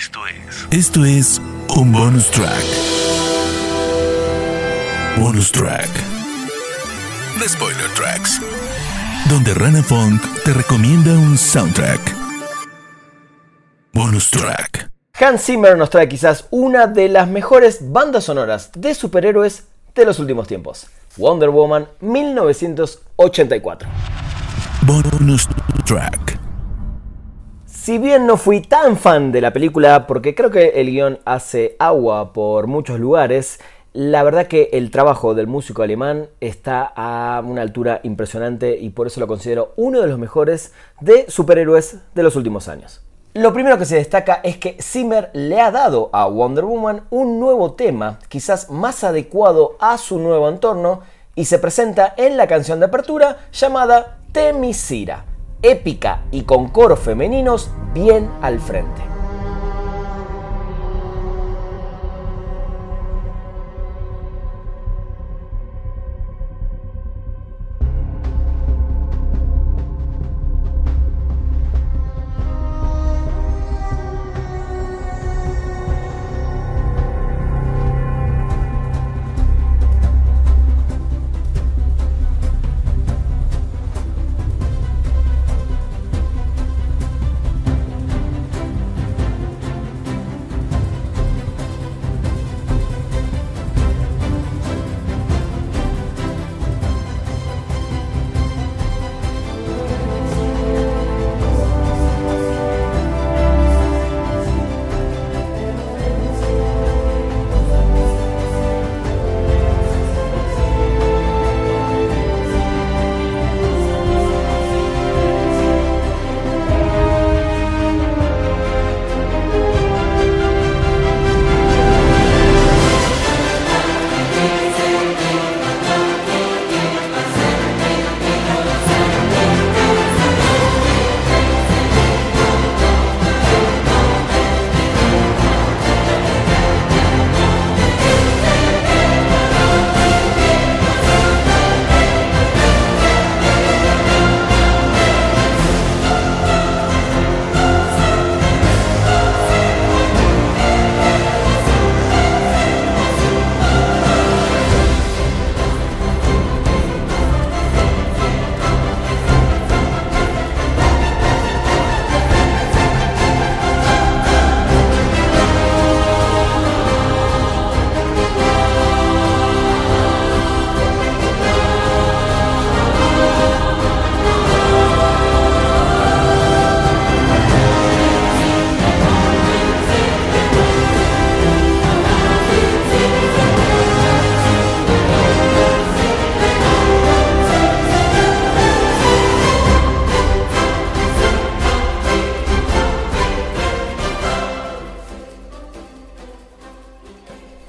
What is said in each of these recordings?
Esto es. Esto es un bonus track. Bonus track. The Spoiler Tracks. Donde Rana Funk te recomienda un soundtrack. Bonus track. Hans Zimmer nos trae quizás una de las mejores bandas sonoras de superhéroes de los últimos tiempos. Wonder Woman 1984. Bonus track. Si bien no fui tan fan de la película porque creo que el guion hace agua por muchos lugares, la verdad que el trabajo del músico alemán está a una altura impresionante y por eso lo considero uno de los mejores de superhéroes de los últimos años. Lo primero que se destaca es que Zimmer le ha dado a Wonder Woman un nuevo tema, quizás más adecuado a su nuevo entorno, y se presenta en la canción de apertura llamada Temisira épica y con coros femeninos bien al frente.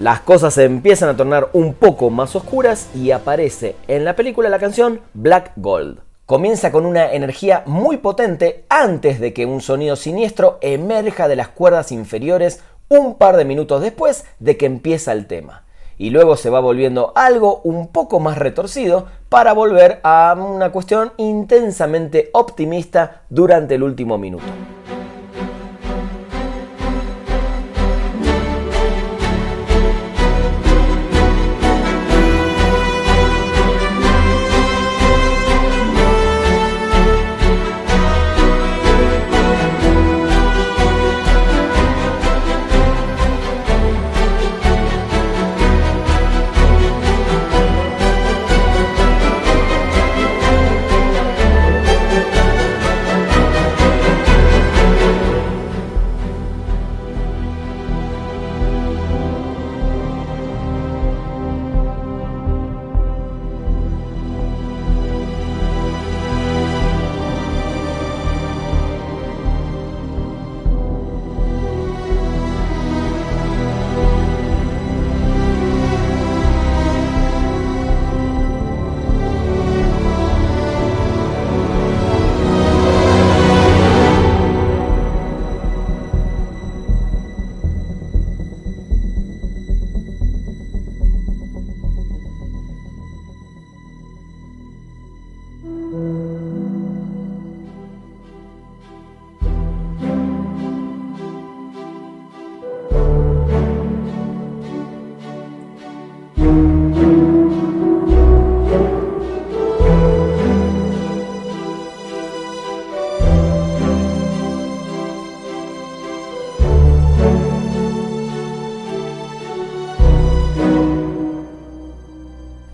Las cosas se empiezan a tornar un poco más oscuras y aparece en la película la canción Black Gold. Comienza con una energía muy potente antes de que un sonido siniestro emerja de las cuerdas inferiores un par de minutos después de que empieza el tema. Y luego se va volviendo algo un poco más retorcido para volver a una cuestión intensamente optimista durante el último minuto.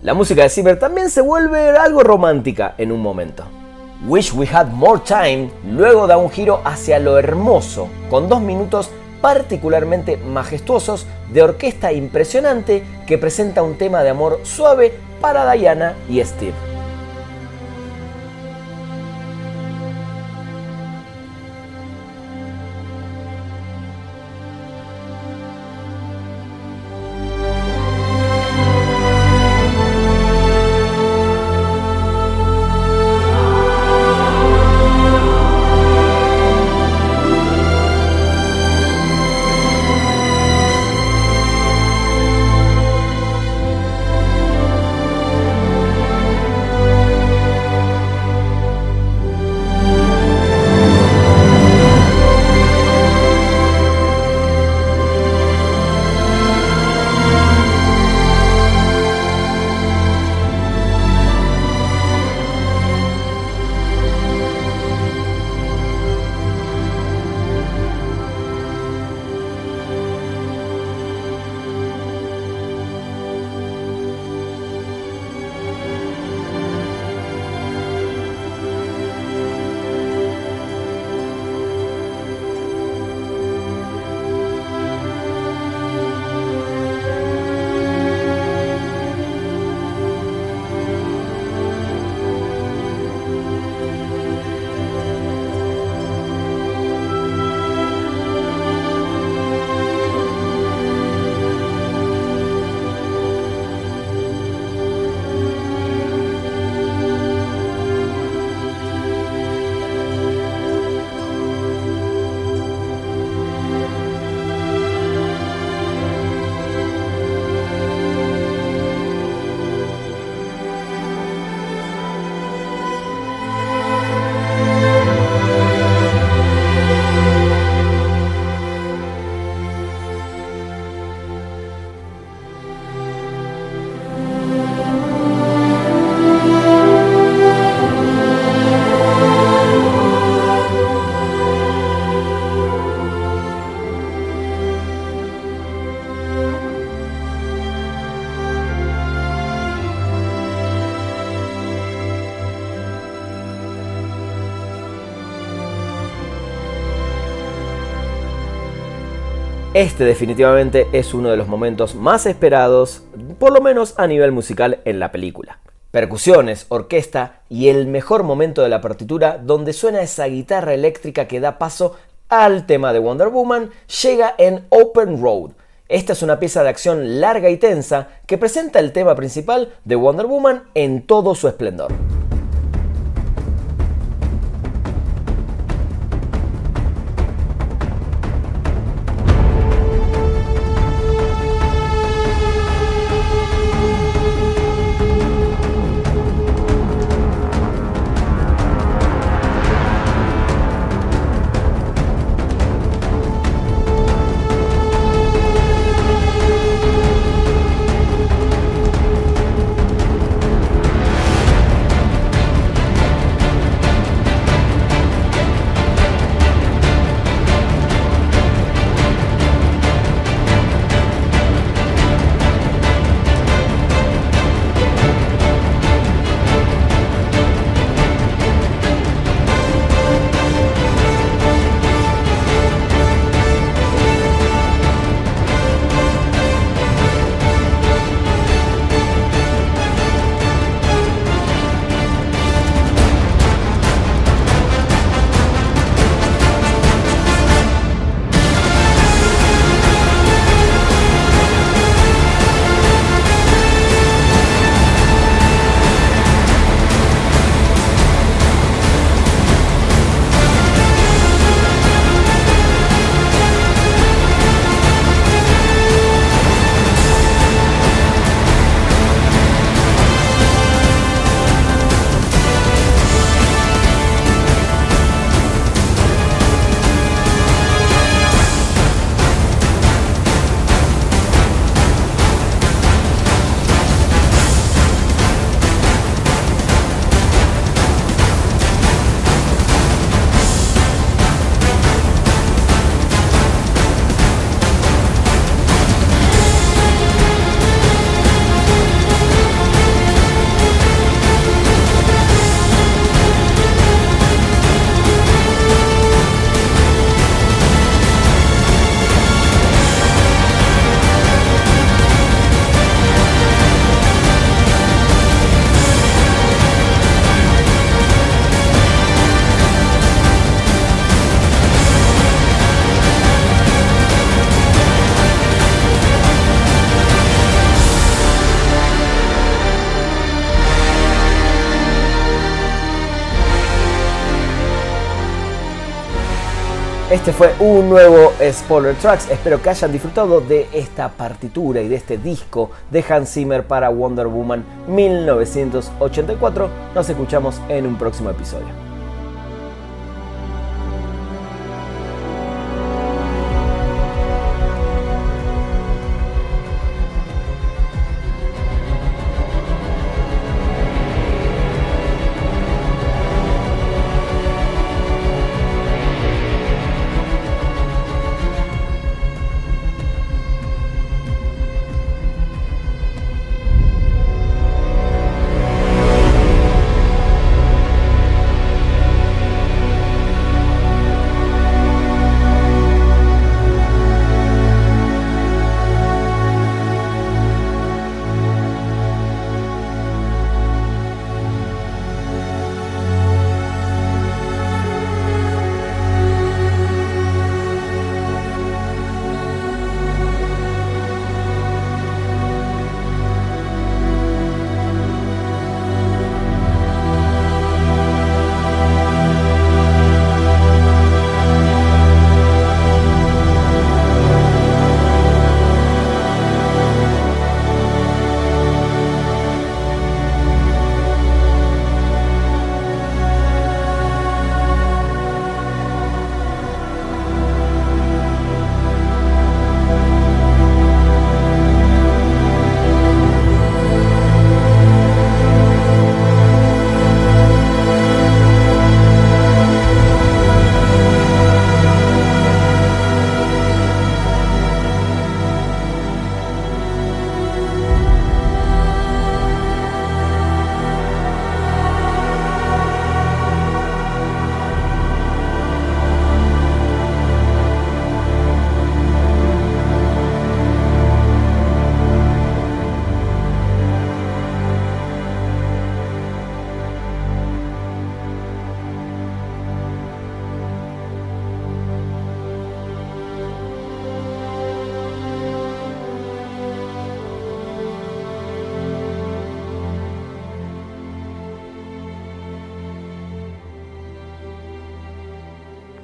La música de Zimmer también se vuelve algo romántica en un momento. Wish We Had More Time luego da un giro hacia lo hermoso, con dos minutos particularmente majestuosos de orquesta impresionante que presenta un tema de amor suave para Diana y Steve. Este definitivamente es uno de los momentos más esperados, por lo menos a nivel musical, en la película. Percusiones, orquesta y el mejor momento de la partitura donde suena esa guitarra eléctrica que da paso al tema de Wonder Woman llega en Open Road. Esta es una pieza de acción larga y tensa que presenta el tema principal de Wonder Woman en todo su esplendor. Este fue un nuevo Spoiler Tracks. Espero que hayan disfrutado de esta partitura y de este disco de Hans Zimmer para Wonder Woman 1984. Nos escuchamos en un próximo episodio.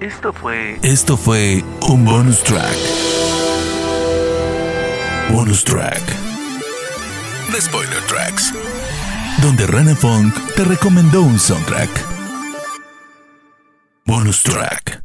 Esto fue. Esto fue un bonus track. Bonus track. The Spoiler Tracks. Donde Rana Funk te recomendó un soundtrack. Bonus track.